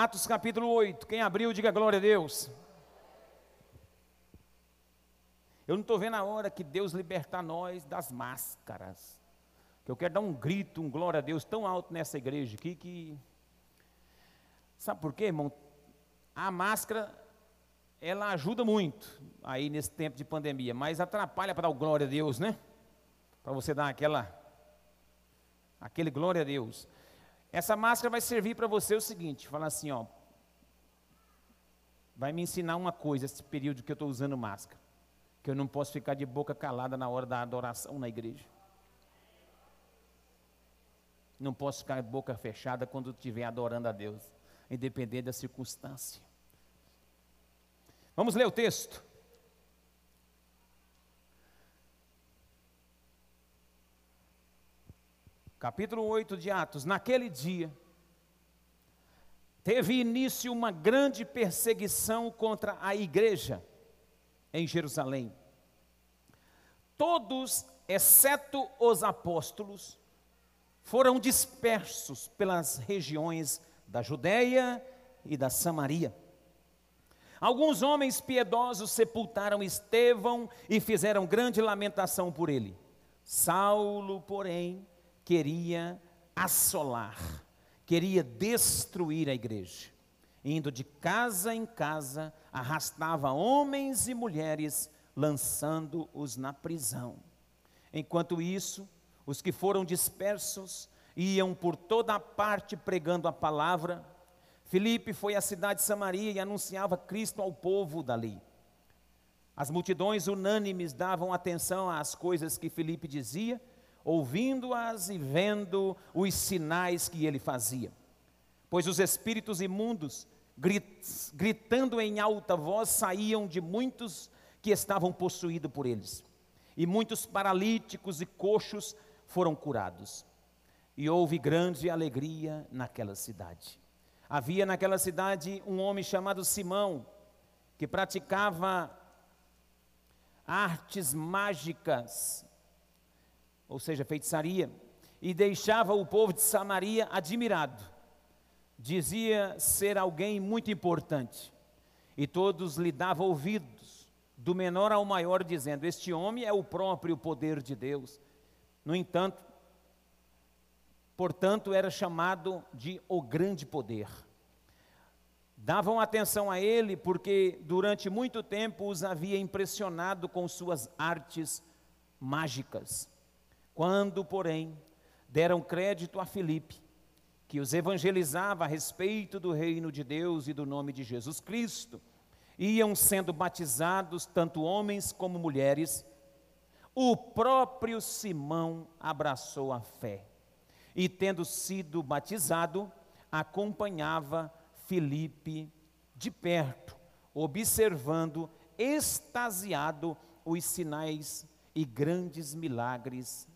Atos capítulo 8. Quem abriu, diga glória a Deus. Eu não estou vendo a hora que Deus libertar nós das máscaras. Que eu quero dar um grito, um glória a Deus tão alto nessa igreja aqui que. Sabe por quê, irmão? A máscara, ela ajuda muito aí nesse tempo de pandemia, mas atrapalha para dar o glória a Deus, né? Para você dar aquela. Aquele glória a Deus. Essa máscara vai servir para você o seguinte: falar assim, ó. Vai me ensinar uma coisa esse período que eu estou usando máscara que eu não posso ficar de boca calada na hora da adoração na igreja. Não posso ficar de boca fechada quando estiver adorando a Deus, independente da circunstância. Vamos ler o texto. Capítulo 8 de Atos. Naquele dia, teve início uma grande perseguição contra a igreja em Jerusalém. Todos, exceto os apóstolos, foram dispersos pelas regiões da Judéia e da Samaria. Alguns homens piedosos sepultaram Estevão e fizeram grande lamentação por ele. Saulo, porém, queria assolar, queria destruir a igreja indo de casa em casa, arrastava homens e mulheres, lançando-os na prisão. Enquanto isso, os que foram dispersos iam por toda a parte pregando a palavra. Filipe foi à cidade de Samaria e anunciava Cristo ao povo dali. As multidões unânimes davam atenção às coisas que Filipe dizia, ouvindo-as e vendo os sinais que ele fazia pois os espíritos imundos, gritando em alta voz, saíam de muitos que estavam possuídos por eles. E muitos paralíticos e coxos foram curados. E houve grande alegria naquela cidade. Havia naquela cidade um homem chamado Simão, que praticava artes mágicas, ou seja, feitiçaria, e deixava o povo de Samaria admirado dizia ser alguém muito importante, e todos lhe davam ouvidos, do menor ao maior, dizendo: Este homem é o próprio poder de Deus. No entanto, portanto, era chamado de o grande poder. Davam atenção a ele porque durante muito tempo os havia impressionado com suas artes mágicas. Quando, porém, deram crédito a Filipe, que os evangelizava a respeito do reino de Deus e do nome de Jesus Cristo. Iam sendo batizados tanto homens como mulheres. O próprio Simão abraçou a fé e, tendo sido batizado, acompanhava Filipe de perto, observando extasiado os sinais e grandes milagres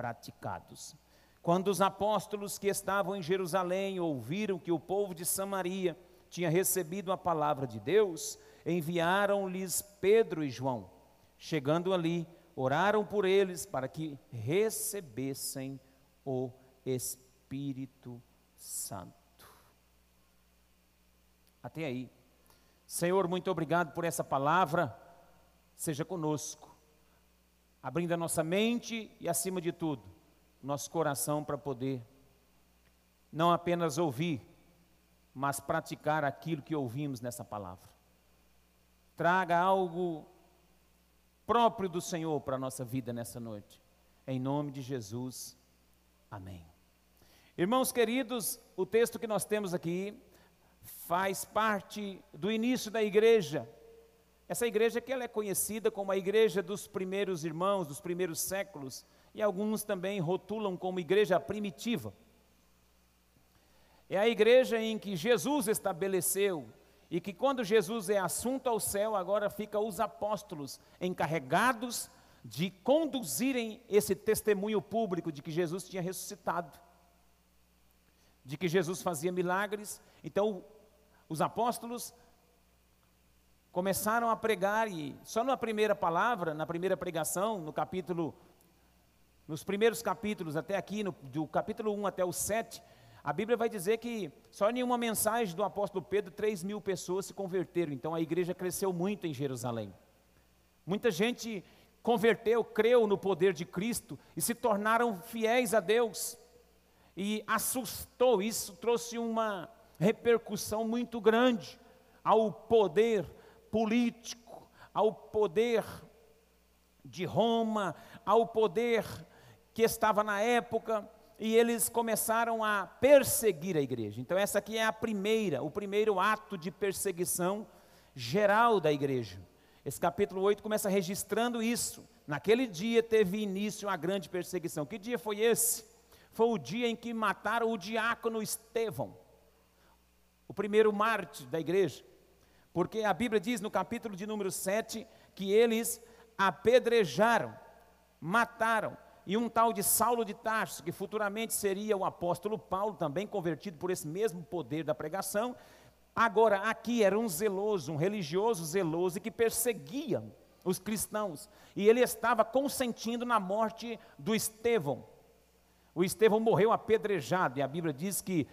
praticados. Quando os apóstolos que estavam em Jerusalém ouviram que o povo de Samaria tinha recebido a palavra de Deus, enviaram-lhes Pedro e João. Chegando ali, oraram por eles para que recebessem o Espírito Santo. Até aí. Senhor, muito obrigado por essa palavra. Seja conosco, abrindo a nossa mente e, acima de tudo, nosso coração para poder não apenas ouvir, mas praticar aquilo que ouvimos nessa palavra. Traga algo próprio do Senhor para a nossa vida nessa noite. Em nome de Jesus. Amém. Irmãos queridos, o texto que nós temos aqui faz parte do início da igreja. Essa igreja que ela é conhecida como a igreja dos primeiros irmãos, dos primeiros séculos e alguns também rotulam como igreja primitiva. É a igreja em que Jesus estabeleceu e que quando Jesus é assunto ao céu, agora fica os apóstolos encarregados de conduzirem esse testemunho público de que Jesus tinha ressuscitado, de que Jesus fazia milagres. Então, os apóstolos começaram a pregar e só na primeira palavra, na primeira pregação, no capítulo nos primeiros capítulos, até aqui, no, do capítulo 1 até o 7, A Bíblia vai dizer que só em uma mensagem do apóstolo Pedro, 3 mil pessoas se converteram. Então a igreja cresceu muito em Jerusalém. Muita gente converteu, creu no poder de Cristo e se tornaram fiéis a Deus. E assustou, isso trouxe uma repercussão muito grande ao poder político, ao poder de Roma, ao poder que estava na época, e eles começaram a perseguir a igreja. Então, essa aqui é a primeira, o primeiro ato de perseguição geral da igreja. Esse capítulo 8 começa registrando isso. Naquele dia teve início a grande perseguição. Que dia foi esse? Foi o dia em que mataram o diácono Estevão, o primeiro mártir da igreja. Porque a Bíblia diz no capítulo de número 7 que eles apedrejaram, mataram, e um tal de Saulo de Tarso, que futuramente seria o apóstolo Paulo, também convertido por esse mesmo poder da pregação, agora aqui era um zeloso, um religioso zeloso e que perseguia os cristãos, e ele estava consentindo na morte do Estevão. O Estevão morreu apedrejado, e a Bíblia diz que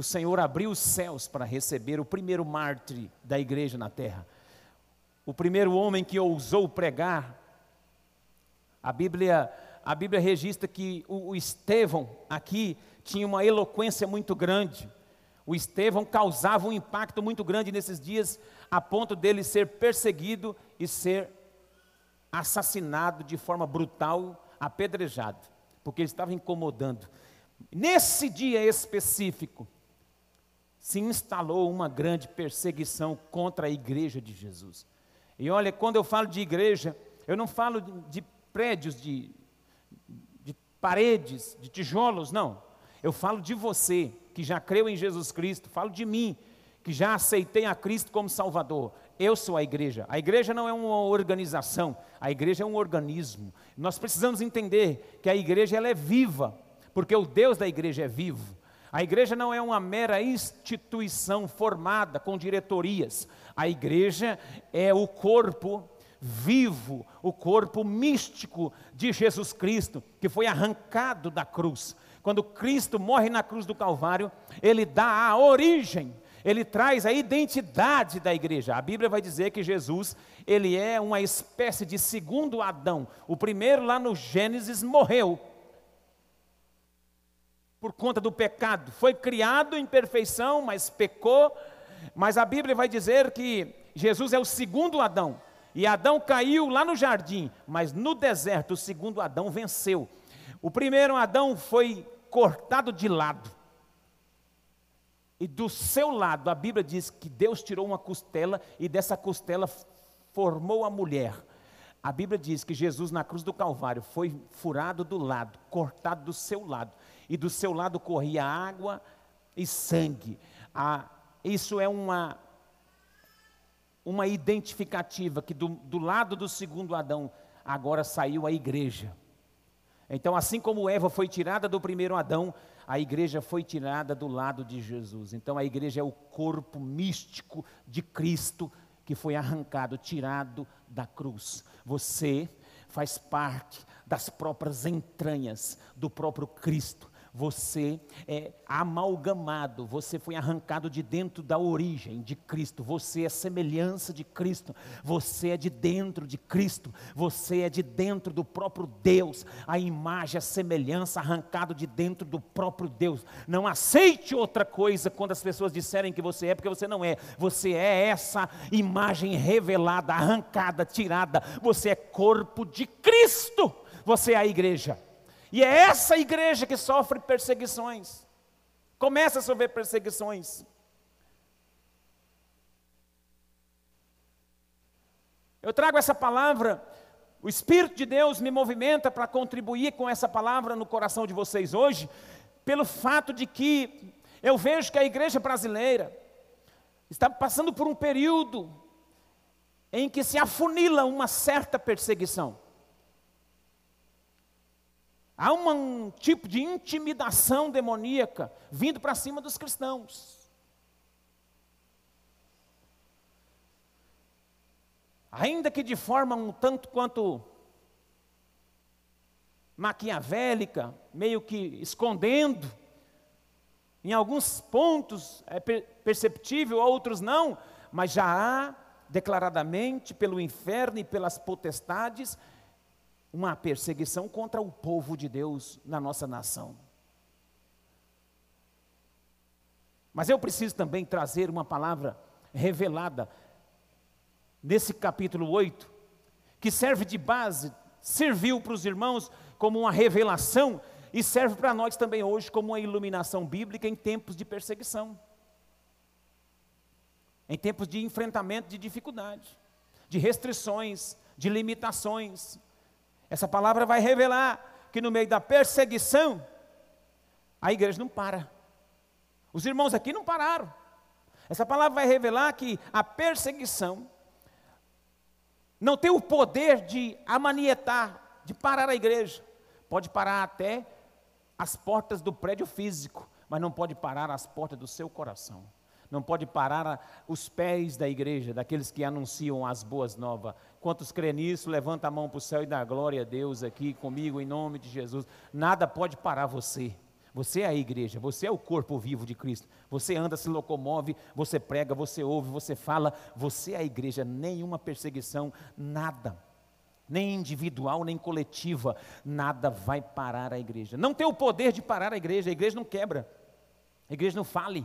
o Senhor abriu os céus para receber o primeiro mártir da igreja na terra. O primeiro homem que ousou pregar. A Bíblia, a Bíblia registra que o, o Estevão aqui tinha uma eloquência muito grande. O Estevão causava um impacto muito grande nesses dias, a ponto dele ser perseguido e ser assassinado de forma brutal, apedrejado, porque ele estava incomodando. Nesse dia específico, se instalou uma grande perseguição contra a igreja de Jesus. E olha, quando eu falo de igreja, eu não falo de, prédios, de, de paredes, de tijolos, não. Eu falo de você, que já creu em Jesus Cristo, falo de mim, que já aceitei a Cristo como Salvador. Eu sou a igreja. A igreja não é uma organização, a igreja é um organismo. Nós precisamos entender que a igreja ela é viva, porque o Deus da igreja é vivo. A igreja não é uma mera instituição formada com diretorias. A igreja é o corpo vivo, o corpo místico de Jesus Cristo, que foi arrancado da cruz. Quando Cristo morre na cruz do Calvário, ele dá a origem, ele traz a identidade da igreja. A Bíblia vai dizer que Jesus, ele é uma espécie de segundo Adão. O primeiro lá no Gênesis morreu, por conta do pecado. Foi criado em perfeição, mas pecou. Mas a Bíblia vai dizer que Jesus é o segundo Adão. E Adão caiu lá no jardim, mas no deserto o segundo Adão venceu. O primeiro Adão foi cortado de lado. E do seu lado, a Bíblia diz que Deus tirou uma costela e dessa costela formou a mulher. A Bíblia diz que Jesus na cruz do Calvário foi furado do lado, cortado do seu lado e do seu lado corria água e sangue. Ah, isso é uma, uma identificativa que do, do lado do segundo Adão agora saiu a igreja. Então, assim como Eva foi tirada do primeiro Adão, a igreja foi tirada do lado de Jesus. Então, a igreja é o corpo místico de Cristo que foi arrancado, tirado da cruz. Você faz parte das próprias entranhas do próprio Cristo você é amalgamado, você foi arrancado de dentro da origem de Cristo, você é semelhança de Cristo, você é de dentro de Cristo, você é de dentro do próprio Deus, a imagem, a semelhança arrancado de dentro do próprio Deus. Não aceite outra coisa quando as pessoas disserem que você é, porque você não é, você é essa imagem revelada, arrancada, tirada, você é corpo de Cristo, você é a igreja. E é essa igreja que sofre perseguições. Começa a sofrer perseguições. Eu trago essa palavra, o Espírito de Deus me movimenta para contribuir com essa palavra no coração de vocês hoje, pelo fato de que eu vejo que a igreja brasileira está passando por um período em que se afunila uma certa perseguição. Há um tipo de intimidação demoníaca vindo para cima dos cristãos. Ainda que de forma um tanto quanto maquiavélica, meio que escondendo, Em alguns pontos é perceptível, outros não, mas já há declaradamente pelo inferno e pelas potestades uma perseguição contra o povo de Deus na nossa nação. Mas eu preciso também trazer uma palavra revelada nesse capítulo 8, que serve de base, serviu para os irmãos como uma revelação e serve para nós também hoje como uma iluminação bíblica em tempos de perseguição, em tempos de enfrentamento de dificuldade, de restrições, de limitações. Essa palavra vai revelar que no meio da perseguição, a igreja não para. Os irmãos aqui não pararam. Essa palavra vai revelar que a perseguição não tem o poder de amanietar, de parar a igreja. Pode parar até as portas do prédio físico, mas não pode parar as portas do seu coração. Não pode parar os pés da igreja, daqueles que anunciam as boas novas. Quantos crê nisso, levanta a mão para o céu e dá glória a Deus aqui comigo, em nome de Jesus. Nada pode parar você. Você é a igreja, você é o corpo vivo de Cristo. Você anda, se locomove, você prega, você ouve, você fala. Você é a igreja. Nenhuma perseguição, nada, nem individual, nem coletiva, nada vai parar a igreja. Não tem o poder de parar a igreja. A igreja não quebra, a igreja não fale.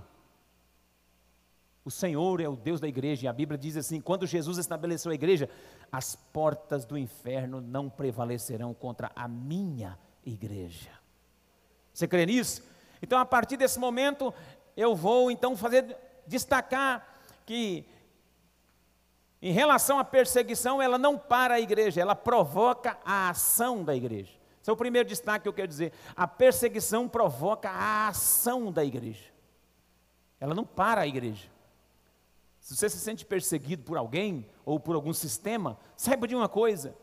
O Senhor é o Deus da igreja, e a Bíblia diz assim: quando Jesus estabeleceu a igreja, as portas do inferno não prevalecerão contra a minha igreja. Você crê nisso? Então, a partir desse momento, eu vou então fazer destacar que em relação à perseguição, ela não para a igreja, ela provoca a ação da igreja. Esse é o primeiro destaque que eu quero dizer. A perseguição provoca a ação da igreja. Ela não para a igreja. Se você se sente perseguido por alguém ou por algum sistema, saiba de uma coisa: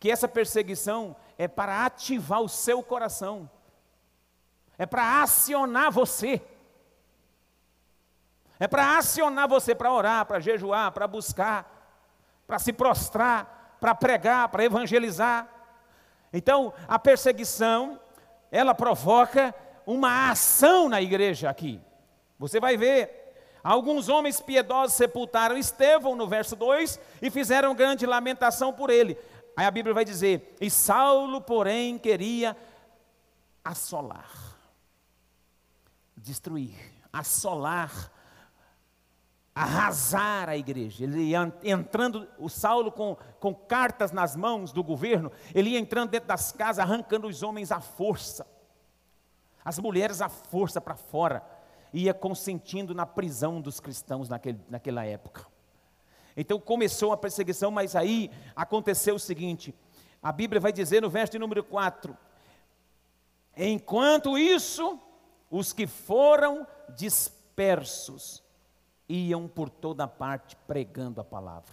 que essa perseguição é para ativar o seu coração é para acionar você. É para acionar você para orar, para jejuar, para buscar, para se prostrar, para pregar, para evangelizar. Então, a perseguição, ela provoca uma ação na igreja aqui. Você vai ver, alguns homens piedosos sepultaram Estevão, no verso 2, e fizeram grande lamentação por ele. Aí a Bíblia vai dizer: E Saulo, porém, queria assolar destruir, assolar, arrasar a igreja. Ele ia entrando, o Saulo com, com cartas nas mãos do governo, ele ia entrando dentro das casas, arrancando os homens à força, as mulheres à força para fora, ia consentindo na prisão dos cristãos naquele, naquela época. Então começou a perseguição, mas aí aconteceu o seguinte: a Bíblia vai dizer no verso número 4: enquanto isso, os que foram dispersos iam por toda parte pregando a palavra.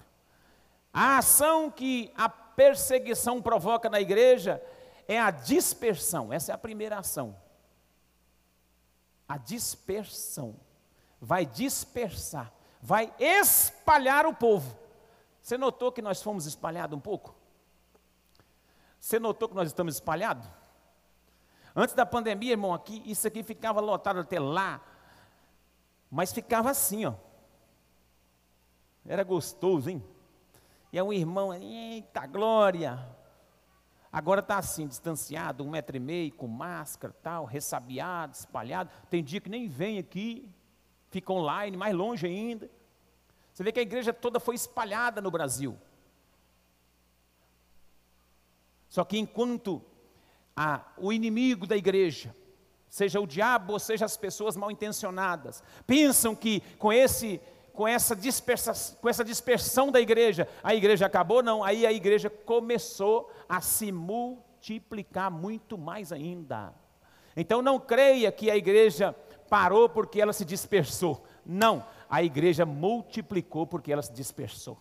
A ação que a perseguição provoca na igreja é a dispersão. Essa é a primeira ação. A dispersão. Vai dispersar, vai espalhar o povo. Você notou que nós fomos espalhados um pouco? Você notou que nós estamos espalhados? Antes da pandemia, irmão, aqui, isso aqui ficava lotado até lá. Mas ficava assim, ó. Era gostoso, hein? E é um irmão, eita glória! Agora está assim, distanciado, um metro e meio, com máscara, tal, ressabiado, espalhado. Tem dia que nem vem aqui, fica online, mais longe ainda. Você vê que a igreja toda foi espalhada no Brasil. Só que enquanto a, o inimigo da igreja, seja o diabo ou seja as pessoas mal intencionadas, pensam que com esse com essa, dispersa, com essa dispersão da igreja, a igreja acabou? Não, aí a igreja começou a se multiplicar muito mais ainda. Então não creia que a igreja parou porque ela se dispersou. Não, a igreja multiplicou porque ela se dispersou.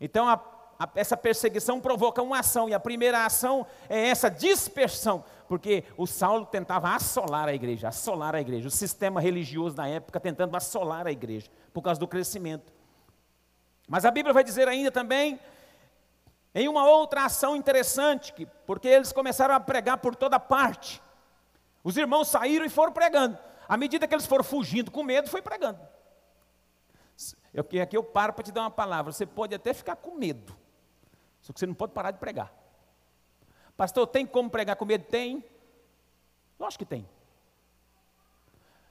Então a a, essa perseguição provoca uma ação, e a primeira ação é essa dispersão, porque o Saulo tentava assolar a igreja, assolar a igreja, o sistema religioso na época tentando assolar a igreja, por causa do crescimento. Mas a Bíblia vai dizer ainda também, em uma outra ação interessante, porque eles começaram a pregar por toda parte. Os irmãos saíram e foram pregando. À medida que eles foram fugindo com medo, foi pregando. Eu, aqui eu paro para te dar uma palavra. Você pode até ficar com medo, só que você não pode parar de pregar. Pastor, tem como pregar com medo? Tem. Lógico que tem.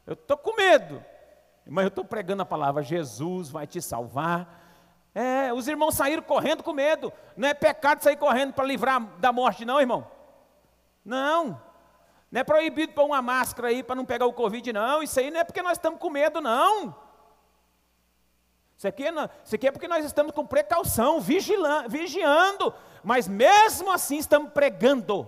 Eu estou com medo, mas eu estou pregando a palavra. Jesus vai te salvar. É, os irmãos saíram correndo com medo. Não é pecado sair correndo para livrar da morte, não, irmão. Não. Não é proibido pôr uma máscara aí para não pegar o Covid, não. Isso aí não é porque nós estamos com medo, não. Isso aqui, não, isso aqui é porque nós estamos com precaução, vigiando. Mas mesmo assim estamos pregando.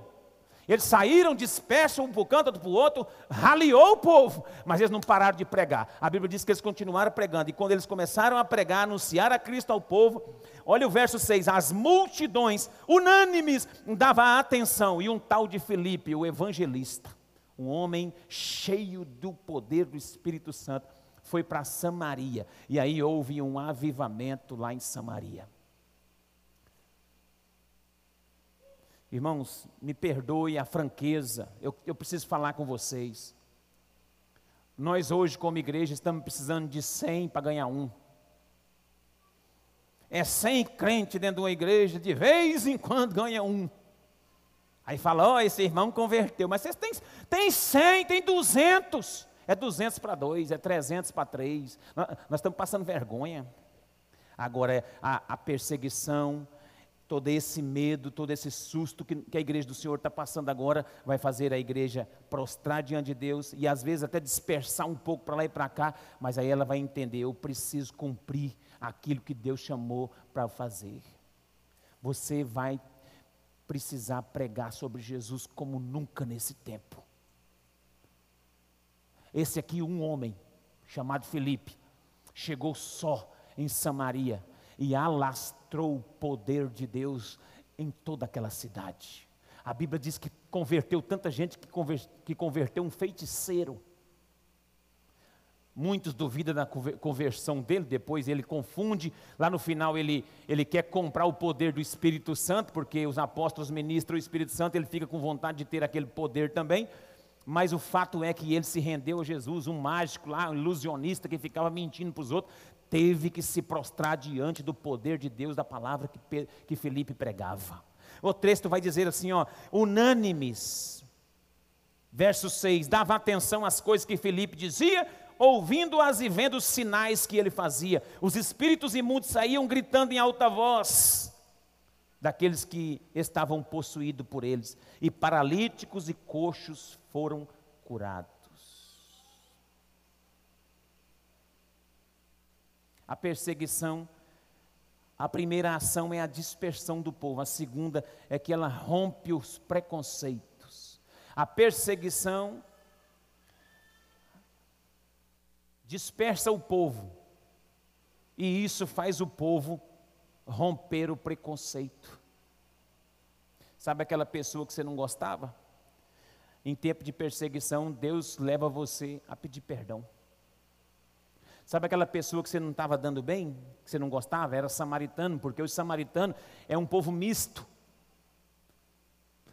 Eles saíram dispersos um para o canto, outro para o outro, raliou o povo, mas eles não pararam de pregar. A Bíblia diz que eles continuaram pregando, e quando eles começaram a pregar, anunciar a Cristo ao povo, olha o verso 6: as multidões unânimes davam atenção, e um tal de Felipe, o evangelista, um homem cheio do poder do Espírito Santo, foi para Samaria, e aí houve um avivamento lá em Samaria. Irmãos, me perdoe a franqueza, eu, eu preciso falar com vocês. Nós hoje, como igreja, estamos precisando de 100 para ganhar um. É 100 crente dentro de uma igreja, de vez em quando ganha um. Aí fala, ó, oh, esse irmão converteu, mas vocês têm, têm 100, tem 200. É 200 para 2, é 300 para 3. Nós, estamos passando vergonha. Agora, é a, a perseguição, todo esse medo, todo esse susto que, que a igreja do Senhor está passando agora, vai fazer a igreja prostrar diante de Deus e às vezes até dispersar um pouco para lá e para cá, mas aí ela vai entender: eu preciso cumprir aquilo que Deus chamou para fazer. Você vai precisar pregar sobre Jesus como nunca nesse tempo. Esse aqui, um homem chamado Felipe, chegou só em Samaria e alastrou o poder de Deus em toda aquela cidade. A Bíblia diz que converteu tanta gente que, converteu um feiticeiro. Muitos duvidam da conversão dele, depois ele confunde. Lá no final ele, ele quer comprar o poder do Espírito Santo, porque os apóstolos ministram o Espírito Santo, ele fica com vontade de ter aquele poder também. Mas o fato é que ele se rendeu a Jesus, um mágico lá, um ilusionista que ficava mentindo para os outros, teve que se prostrar diante do poder de Deus, da palavra que, que Felipe pregava. O texto vai dizer assim, ó, unânimes. Verso 6, dava atenção às coisas que Felipe dizia, ouvindo-as e vendo os sinais que ele fazia. Os espíritos imundos saíam gritando em alta voz daqueles que estavam possuídos por eles, e paralíticos e coxos foram curados. a perseguição. A primeira ação é a dispersão do povo, a segunda é que ela rompe os preconceitos. A perseguição dispersa o povo, e isso faz o povo romper o preconceito. Sabe aquela pessoa que você não gostava? Em tempo de perseguição, Deus leva você a pedir perdão. Sabe aquela pessoa que você não estava dando bem, que você não gostava? Era samaritano, porque o samaritano é um povo misto.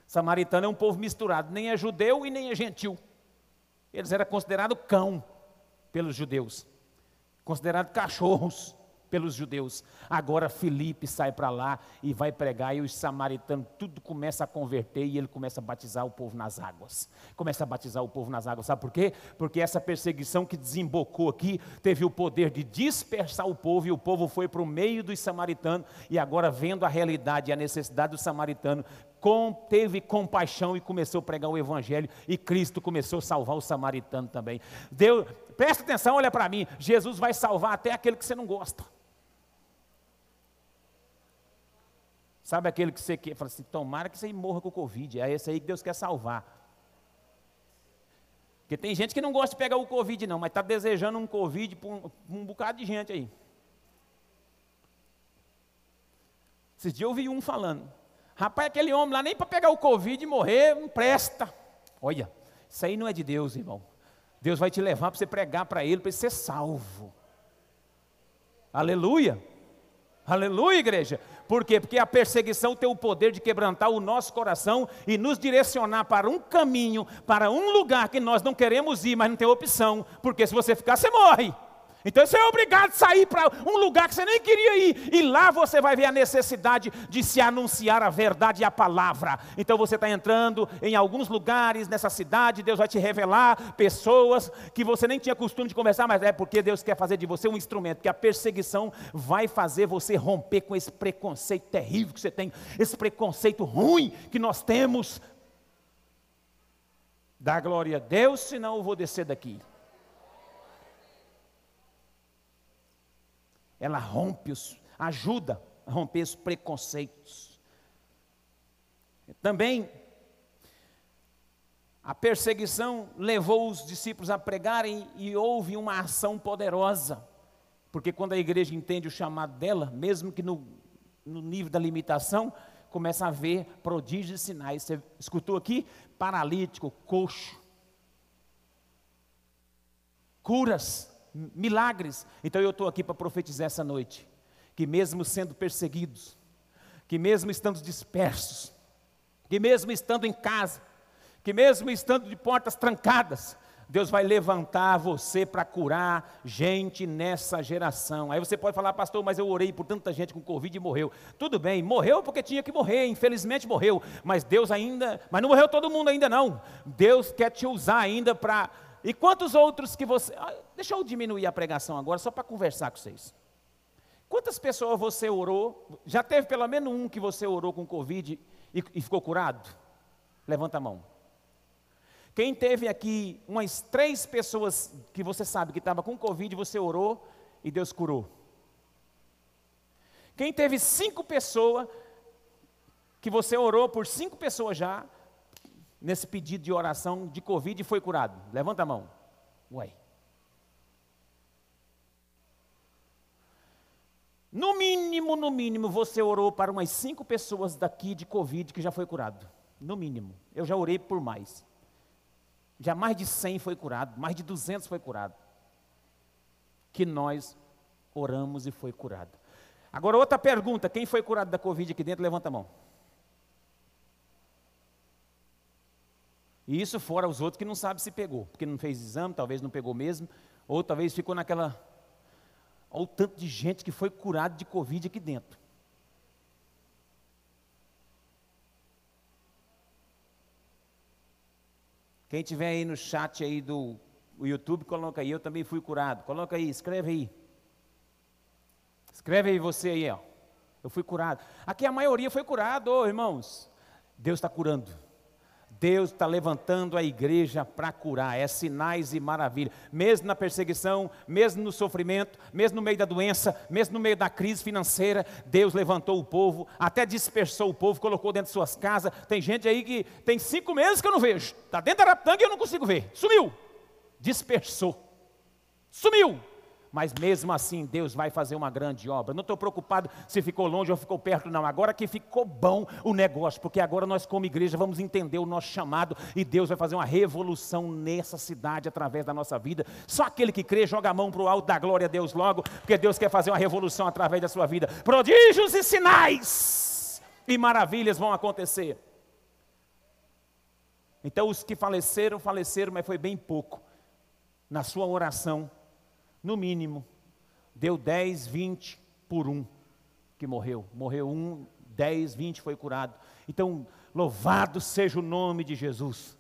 Samaritano é um povo misturado, nem é judeu e nem é gentil. Eles eram considerados cão pelos judeus, considerados cachorros pelos judeus. Agora Felipe sai para lá e vai pregar, e os samaritanos tudo começa a converter e ele começa a batizar o povo nas águas. Começa a batizar o povo nas águas, sabe por quê? Porque essa perseguição que desembocou aqui teve o poder de dispersar o povo, e o povo foi para o meio dos samaritanos, e agora vendo a realidade e a necessidade do samaritano, com, teve compaixão e começou a pregar o evangelho, e Cristo começou a salvar o samaritano também. Deus, presta atenção, olha para mim, Jesus vai salvar até aquele que você não gosta. Sabe aquele que você quer, fala assim, tomara que você morra com o Covid, é esse aí que Deus quer salvar. Porque tem gente que não gosta de pegar o Covid não, mas está desejando um Covid para um, um, bocado de gente aí. Esses dias eu ouvi um falando, rapaz, aquele homem lá nem para pegar o Covid e morrer, não presta. Olha, isso aí não é de Deus, irmão. Deus vai te levar para você pregar para ele, para ele ser salvo. Aleluia. Aleluia, igreja. Por quê? Porque a perseguição tem o poder de quebrantar o nosso coração e nos direcionar para um caminho, para um lugar que nós não queremos ir, mas não tem opção, porque se você ficar, você morre. Então você é obrigado a sair para um lugar que você nem queria ir, e lá você vai ver a necessidade de se anunciar a verdade e a palavra. Então você está entrando em alguns lugares nessa cidade, Deus vai te revelar pessoas que você nem tinha costume de conversar, mas é porque Deus quer fazer de você um instrumento, que a perseguição vai fazer você romper com esse preconceito terrível que você tem, esse preconceito ruim que nós temos. Dá glória a Deus, senão eu vou descer daqui. Ela rompe os, ajuda a romper os preconceitos. Também a perseguição levou os discípulos a pregarem e houve uma ação poderosa. Porque quando a igreja entende o chamado dela, mesmo que no, no nível da limitação, começa a ver prodígios e sinais. Você escutou aqui? Paralítico, coxo, curas, milagres. Então eu estou aqui para profetizar essa noite, que mesmo sendo perseguidos, que mesmo estando dispersos, que mesmo estando em casa, que mesmo estando de portas trancadas, Deus vai levantar você para curar gente nessa geração. Aí você pode falar, pastor, mas eu orei por tanta gente com Covid e morreu. Tudo bem, morreu porque tinha que morrer, infelizmente morreu. Mas Deus ainda, mas não morreu todo mundo ainda não. Deus quer te usar ainda para e quantos outros que você. Ah, deixa eu diminuir a pregação agora, só para conversar com vocês. Quantas pessoas você orou? Já teve pelo menos um que você orou com Covid e, e ficou curado? Levanta a mão. Quem teve aqui umas três pessoas que você sabe que estava com Covid, você orou e Deus curou? Quem teve cinco pessoas que você orou por cinco pessoas já nesse pedido de oração de Covid e foi curado? Levanta a mão. Ué. No mínimo, no mínimo, você orou para umas cinco pessoas daqui de Covid que já foi curado. No mínimo. Eu já orei por mais. Já mais de 100 foi curado, mais de 200 foi curado. Que nós oramos e foi curado. Agora, outra pergunta: quem foi curado da Covid aqui dentro? Levanta a mão. E isso fora os outros que não sabem se pegou, porque não fez exame, talvez não pegou mesmo, ou talvez ficou naquela. Olha o tanto de gente que foi curado de Covid aqui dentro. Quem tiver aí no chat aí do YouTube, coloca aí, eu também fui curado. Coloca aí, escreve aí. Escreve aí você aí, ó. Eu fui curado. Aqui a maioria foi curado, irmãos. Deus está curando. Deus está levantando a igreja para curar, é sinais e maravilhas, mesmo na perseguição, mesmo no sofrimento, mesmo no meio da doença, mesmo no meio da crise financeira, Deus levantou o povo, até dispersou o povo, colocou dentro de suas casas. Tem gente aí que tem cinco meses que eu não vejo, está dentro da Araptanga e eu não consigo ver, sumiu, dispersou, sumiu mas mesmo assim Deus vai fazer uma grande obra. Não estou preocupado se ficou longe ou ficou perto, não. Agora que ficou bom o negócio, porque agora nós, como igreja, vamos entender o nosso chamado e Deus vai fazer uma revolução nessa cidade através da nossa vida. Só aquele que crê joga a mão para o alto da glória a Deus logo, porque Deus quer fazer uma revolução através da sua vida. Prodígios e sinais e maravilhas vão acontecer. Então, os que faleceram, faleceram, mas foi bem pouco. Na sua oração, no mínimo, deu 10, 20 por um que morreu. Morreu um, 10, 20 foi curado. Então, louvado seja o nome de Jesus.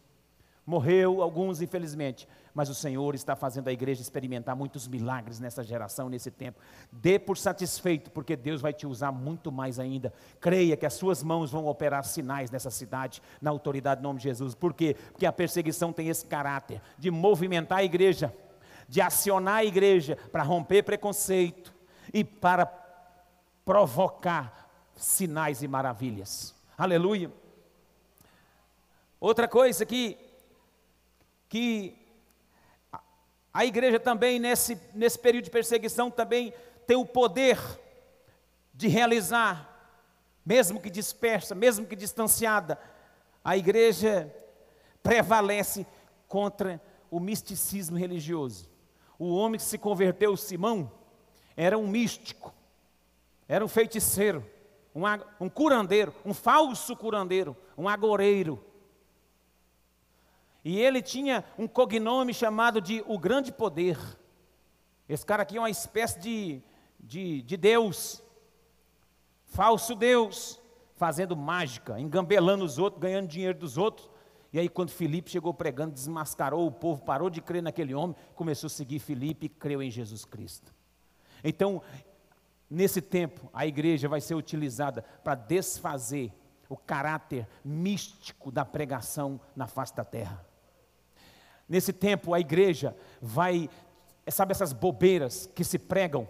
Morreu alguns, infelizmente, mas o Senhor está fazendo a igreja experimentar muitos milagres nessa geração, nesse tempo. Dê por satisfeito, porque Deus vai te usar muito mais ainda. Creia que as suas mãos vão operar sinais nessa cidade, na autoridade do nome de Jesus. Por quê? Porque a perseguição tem esse caráter de movimentar a igreja de acionar a igreja para romper preconceito e para provocar sinais e maravilhas. Aleluia. Outra coisa que, que a igreja também, nesse, nesse período de perseguição, também tem o poder de realizar, mesmo que dispersa, mesmo que distanciada, a igreja prevalece contra o misticismo religioso. O homem que se converteu, Simão, era um místico, era um feiticeiro, um, um curandeiro, um falso curandeiro, um agoreiro. E ele tinha um cognome chamado de o grande poder. Esse cara aqui é uma espécie de, de, de Deus, falso Deus, fazendo mágica, engambelando os outros, ganhando dinheiro dos outros. E aí, quando Filipe chegou pregando, desmascarou o povo, parou de crer naquele homem, começou a seguir Filipe e creu em Jesus Cristo. Então, nesse tempo, a igreja vai ser utilizada para desfazer o caráter místico da pregação na face da terra. Nesse tempo, a igreja vai, sabe, essas bobeiras que se pregam,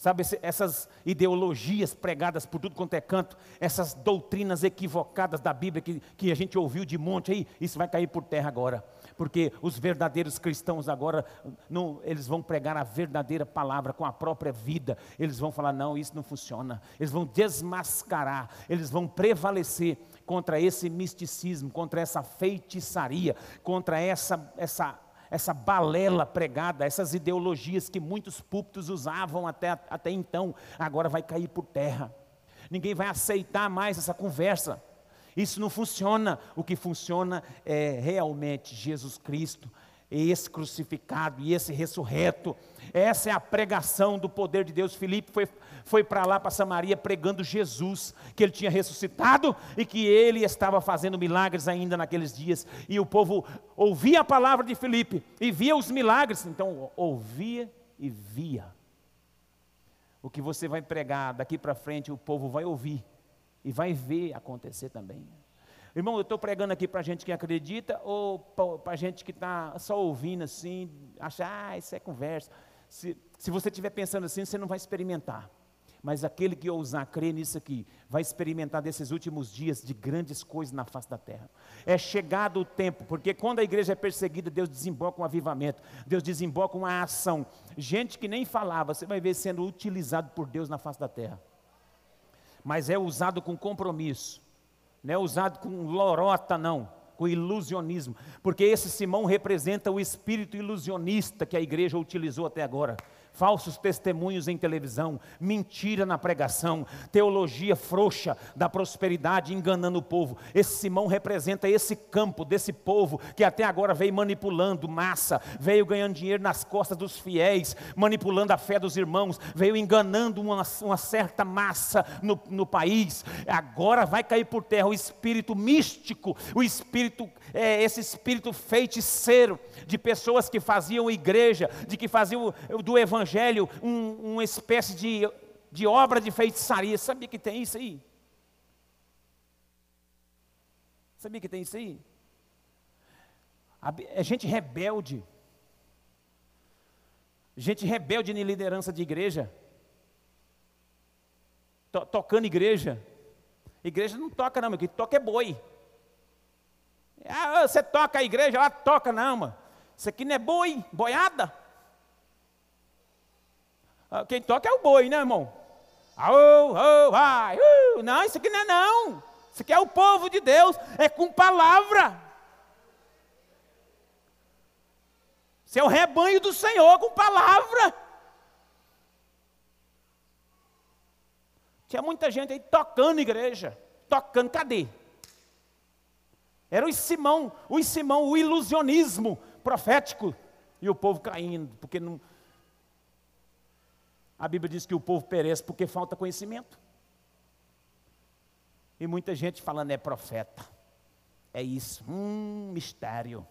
sabe, essas ideologias pregadas por tudo quanto é canto, essas doutrinas equivocadas da Bíblia que, que a gente ouviu de monte aí, isso vai cair por terra agora, porque os verdadeiros cristãos agora, não, eles vão pregar a verdadeira palavra com a própria vida, eles vão falar: não, isso não funciona, eles vão desmascarar, eles vão prevalecer contra esse misticismo, contra essa feitiçaria, contra essa, essa, essa balela pregada, essas ideologias que muitos púlpitos usavam até, até então, agora vai cair por terra. Ninguém vai aceitar mais essa conversa. Isso não funciona. O que funciona é realmente Jesus Cristo, esse crucificado e esse ressurreto. Essa é a pregação do poder de Deus. Filipe foi, foi para lá, para Samaria, pregando Jesus, que ele tinha ressuscitado e que ele estava fazendo milagres ainda naqueles dias. E o povo ouvia a palavra de Filipe e via os milagres. Então, ouvia e via. O que você vai pregar daqui para frente, o povo vai ouvir e vai ver acontecer também. Irmão, eu estou pregando aqui para gente que acredita ou para gente que está só ouvindo assim, achar, ah, isso é conversa. Se, se você estiver pensando assim, você não vai experimentar. Mas aquele que ousar crer nisso aqui, vai experimentar desses últimos dias de grandes coisas na face da terra. É chegado o tempo, porque quando a igreja é perseguida, Deus desemboca um avivamento, Deus desemboca uma ação. Gente que nem falava, você vai ver sendo utilizado por Deus na face da terra. Mas é usado com compromisso, não é usado com lorota, não o ilusionismo, porque esse Simão representa o espírito ilusionista que a igreja utilizou até agora falsos testemunhos em televisão, mentira na pregação, teologia frouxa da prosperidade enganando o povo. Esse Simão representa esse campo desse povo que até agora veio manipulando massa, veio ganhando dinheiro nas costas dos fiéis, manipulando a fé dos irmãos, veio enganando uma, uma certa massa no, no país. Agora vai cair por terra o espírito místico, o espírito, é, esse espírito feiticeiro de pessoas que faziam igreja, de que faziam do evangelho um, uma espécie de, de obra de feitiçaria. Sabia que tem isso aí? Sabia que tem isso aí? É gente rebelde. Gente rebelde em liderança de igreja. To, tocando igreja. Igreja não toca não, meu que toca é boi. Ah, você toca a igreja, ela toca não, mano. Isso aqui não é boi, boiada. Ah, quem toca é o boi, né, irmão? Oh, oh, ai, uh. Não, isso aqui não é não. Isso aqui é o povo de Deus, é com palavra. Isso é o rebanho do Senhor com palavra. Tinha muita gente aí tocando igreja. Tocando, cadê? Era o Simão, o Simão, o ilusionismo profético. E o povo caindo, porque não, a Bíblia diz que o povo perece porque falta conhecimento. E muita gente falando é profeta. É isso. Hum, mistério.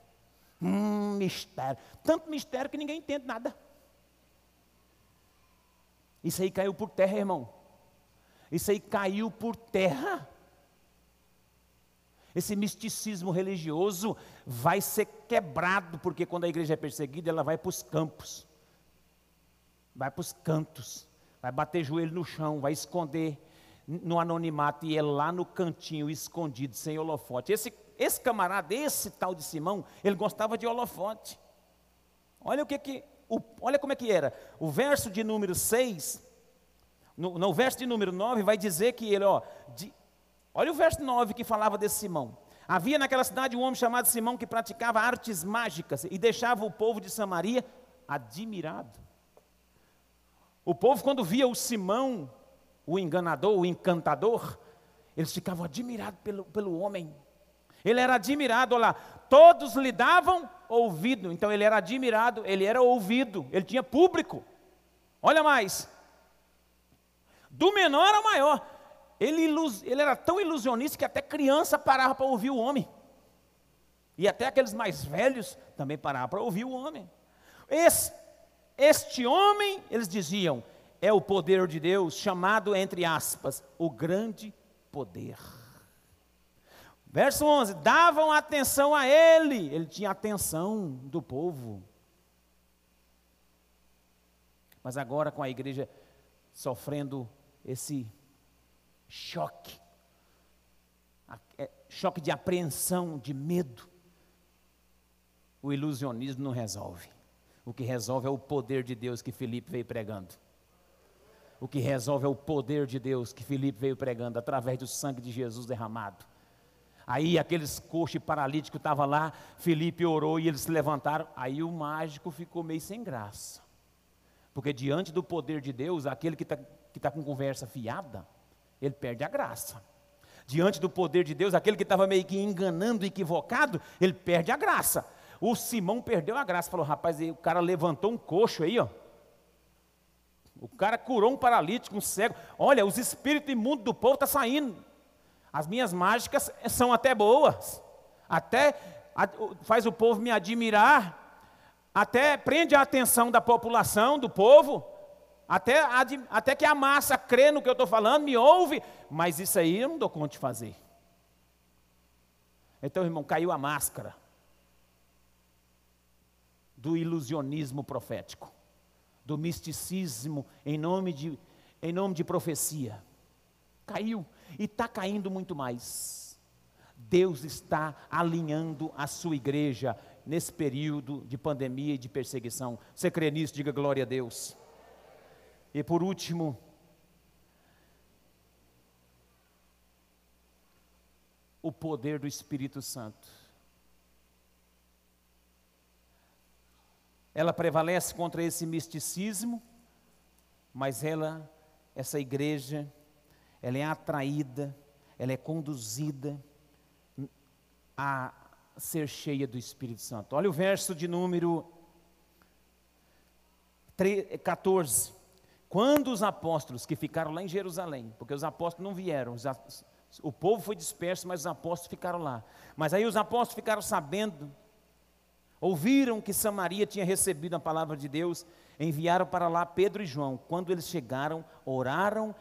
Hum, mistério. Tanto mistério que ninguém entende nada. Isso aí caiu por terra, irmão. Isso aí caiu por terra. Esse misticismo religioso vai ser quebrado, porque quando a igreja é perseguida, ela vai para os campos vai para os cantos, vai bater joelho no chão, vai esconder no anonimato e é lá no cantinho, escondido, sem holofote. Esse, esse camarada, esse tal de Simão, ele gostava de holofote. Olha o que que, o, olha como é que era. O verso de número 6, no, no verso de número 9, vai dizer que ele, ó, de, olha o verso 9 que falava desse Simão. Havia naquela cidade um homem chamado Simão que praticava artes mágicas e deixava o povo de Samaria admirado. O povo, quando via o Simão, o enganador, o encantador, eles ficavam admirados pelo, pelo homem. Ele era admirado, olha lá, todos lhe davam ouvido, então ele era admirado, ele era ouvido, ele tinha público. Olha mais, do menor ao maior, ele, ilus, ele era tão ilusionista que até criança parava para ouvir o homem. E até aqueles mais velhos também paravam para ouvir o homem. Esse, este homem, eles diziam, é o poder de Deus, chamado, entre aspas, o grande poder. Verso 11: davam atenção a ele, ele tinha atenção do povo. Mas agora, com a igreja sofrendo esse choque, é, choque de apreensão, de medo, o ilusionismo não resolve. O que resolve é o poder de Deus que Felipe veio pregando. O que resolve é o poder de Deus que Felipe veio pregando através do sangue de Jesus derramado. Aí aqueles coxos e paralíticos estavam lá, Felipe orou e eles se levantaram. Aí o mágico ficou meio sem graça. Porque diante do poder de Deus, aquele que está tá com conversa fiada, ele perde a graça. Diante do poder de Deus, aquele que estava meio que enganando, equivocado, ele perde a graça. O Simão perdeu a graça, falou: rapaz, o cara levantou um coxo aí, ó. O cara curou um paralítico, um cego. Olha, os espíritos imundos do povo estão tá saindo. As minhas mágicas são até boas. Até faz o povo me admirar. Até prende a atenção da população, do povo. Até, até que a massa crê no que eu estou falando, me ouve. Mas isso aí eu não dou conta de fazer. Então, irmão, caiu a máscara do ilusionismo profético do misticismo em nome de, em nome de profecia. Caiu e está caindo muito mais. Deus está alinhando a sua igreja nesse período de pandemia e de perseguição. Você crê nisso? Diga glória a Deus. E por último, o poder do Espírito Santo. ela prevalece contra esse misticismo, mas ela, essa igreja, ela é atraída, ela é conduzida a ser cheia do Espírito Santo. Olha o verso de número 14. Quando os apóstolos que ficaram lá em Jerusalém, porque os apóstolos não vieram, o povo foi disperso, mas os apóstolos ficaram lá. Mas aí os apóstolos ficaram sabendo Ouviram que Samaria tinha recebido a palavra de Deus, enviaram para lá Pedro e João. Quando eles chegaram, oraram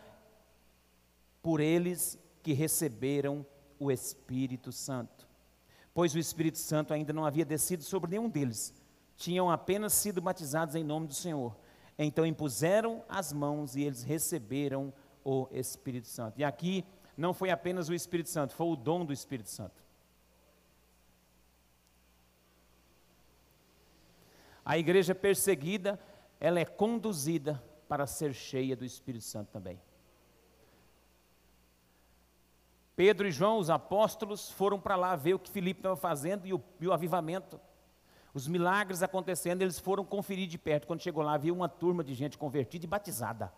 por eles que receberam o Espírito Santo. Pois o Espírito Santo ainda não havia descido sobre nenhum deles, tinham apenas sido batizados em nome do Senhor. Então impuseram as mãos e eles receberam o Espírito Santo. E aqui não foi apenas o Espírito Santo, foi o dom do Espírito Santo. A igreja perseguida, ela é conduzida para ser cheia do Espírito Santo também. Pedro e João, os apóstolos, foram para lá ver o que Filipe estava fazendo e o, e o avivamento. Os milagres acontecendo, eles foram conferir de perto. Quando chegou lá, viu uma turma de gente convertida e batizada.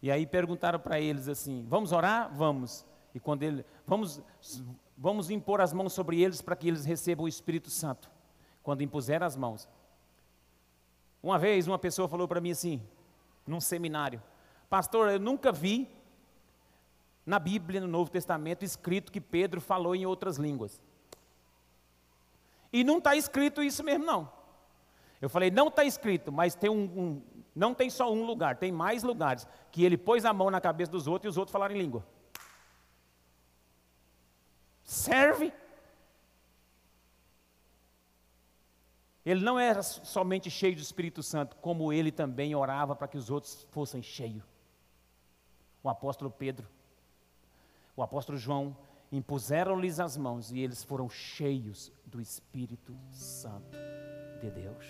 E aí perguntaram para eles assim: Vamos orar? Vamos. E quando ele, vamos, vamos impor as mãos sobre eles para que eles recebam o Espírito Santo. Quando impuseram as mãos. Uma vez uma pessoa falou para mim assim, num seminário: Pastor, eu nunca vi na Bíblia, no Novo Testamento, escrito que Pedro falou em outras línguas. E não está escrito isso mesmo, não. Eu falei, não está escrito, mas tem um, um, não tem só um lugar, tem mais lugares que ele pôs a mão na cabeça dos outros e os outros falaram em língua serve. Ele não era somente cheio do Espírito Santo, como ele também orava para que os outros fossem cheios. O apóstolo Pedro, o apóstolo João, impuseram-lhes as mãos e eles foram cheios do Espírito Santo de Deus.